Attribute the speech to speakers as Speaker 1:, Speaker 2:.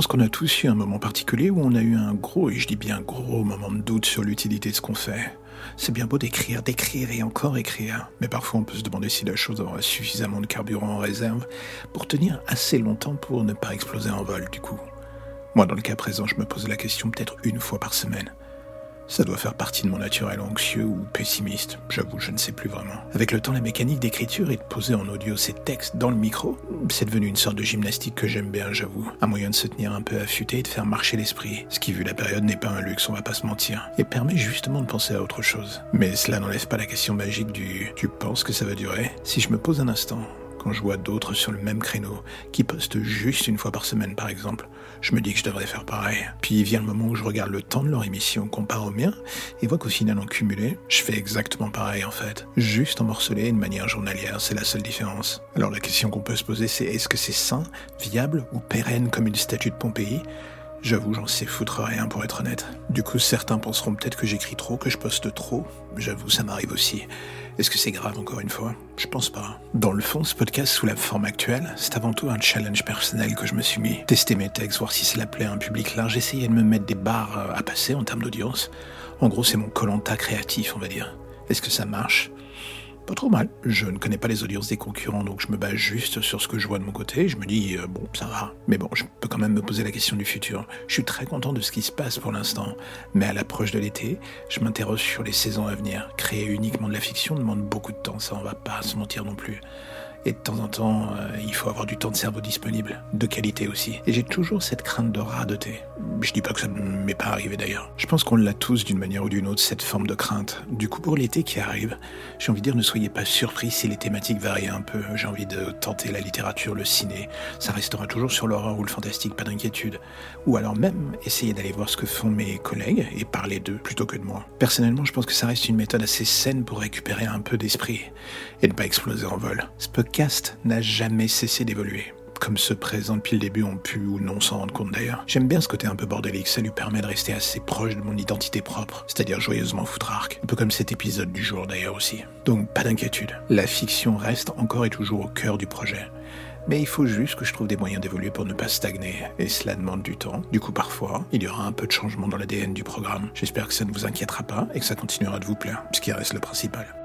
Speaker 1: pense qu'on a tous eu un moment particulier où on a eu un gros, et je dis bien gros, moment de doute sur l'utilité de ce qu'on fait. C'est bien beau d'écrire, d'écrire et encore écrire, mais parfois on peut se demander si la chose aura suffisamment de carburant en réserve pour tenir assez longtemps pour ne pas exploser en vol du coup. Moi, dans le cas présent, je me pose la question peut-être une fois par semaine. Ça doit faire partie de mon naturel anxieux ou pessimiste, j'avoue, je ne sais plus vraiment. Avec le temps, la mécanique d'écriture et de poser en audio ces textes dans le micro, c'est devenu une sorte de gymnastique que j'aime bien, j'avoue. Un moyen de se tenir un peu affûté et de faire marcher l'esprit, ce qui, vu la période, n'est pas un luxe, on va pas se mentir, et permet justement de penser à autre chose. Mais cela n'enlève pas la question magique du tu penses que ça va durer? Si je me pose un instant, quand je vois d'autres sur le même créneau, qui postent juste une fois par semaine par exemple, je me dis que je devrais faire pareil. Puis vient le moment où je regarde le temps de leur émission comparé au mien et vois qu'au final en cumulé, je fais exactement pareil en fait. Juste en morcelé de manière journalière, c'est la seule différence. Alors la question qu'on peut se poser c'est est-ce que c'est sain, viable ou pérenne comme une statue de Pompéi? J'avoue, j'en sais foutre rien pour être honnête. Du coup, certains penseront peut-être que j'écris trop, que je poste trop. J'avoue, ça m'arrive aussi. Est-ce que c'est grave encore une fois? Je pense pas. Dans le fond, ce podcast sous la forme actuelle, c'est avant tout un challenge personnel que je me suis mis. Tester mes textes, voir si ça plaît à un public large, essayer de me mettre des barres à passer en termes d'audience. En gros, c'est mon colanta créatif, on va dire. Est-ce que ça marche? Pas trop mal. Je ne connais pas les audiences des concurrents, donc je me base juste sur ce que je vois de mon côté. Je me dis, euh, bon, ça va. Mais bon, je peux quand même me poser la question du futur. Je suis très content de ce qui se passe pour l'instant. Mais à l'approche de l'été, je m'interroge sur les saisons à venir. Créer uniquement de la fiction demande beaucoup de temps, ça on va pas se mentir non plus. Et de temps en temps, euh, il faut avoir du temps de cerveau disponible, de qualité aussi. Et j'ai toujours cette crainte de radoter. Je dis pas que ça ne m'est pas arrivé d'ailleurs. Je pense qu'on l'a tous d'une manière ou d'une autre, cette forme de crainte. Du coup, pour l'été qui arrive, j'ai envie de dire ne soyez pas surpris si les thématiques varient un peu. J'ai envie de tenter la littérature, le ciné. Ça restera toujours sur l'horreur ou le fantastique, pas d'inquiétude. Ou alors même essayer d'aller voir ce que font mes collègues et parler d'eux plutôt que de moi. Personnellement, je pense que ça reste une méthode assez saine pour récupérer un peu d'esprit et ne pas exploser en vol podcast n'a jamais cessé d'évoluer. Comme ceux présents depuis le début ont pu ou non s'en rendre compte d'ailleurs. J'aime bien ce côté un peu bordélique, ça lui permet de rester assez proche de mon identité propre, c'est-à-dire joyeusement foutrarque. Un peu comme cet épisode du jour d'ailleurs aussi. Donc pas d'inquiétude, la fiction reste encore et toujours au cœur du projet. Mais il faut juste que je trouve des moyens d'évoluer pour ne pas stagner. Et cela demande du temps. Du coup, parfois, il y aura un peu de changement dans l'ADN du programme. J'espère que ça ne vous inquiétera pas et que ça continuera de vous plaire, ce qui reste le principal.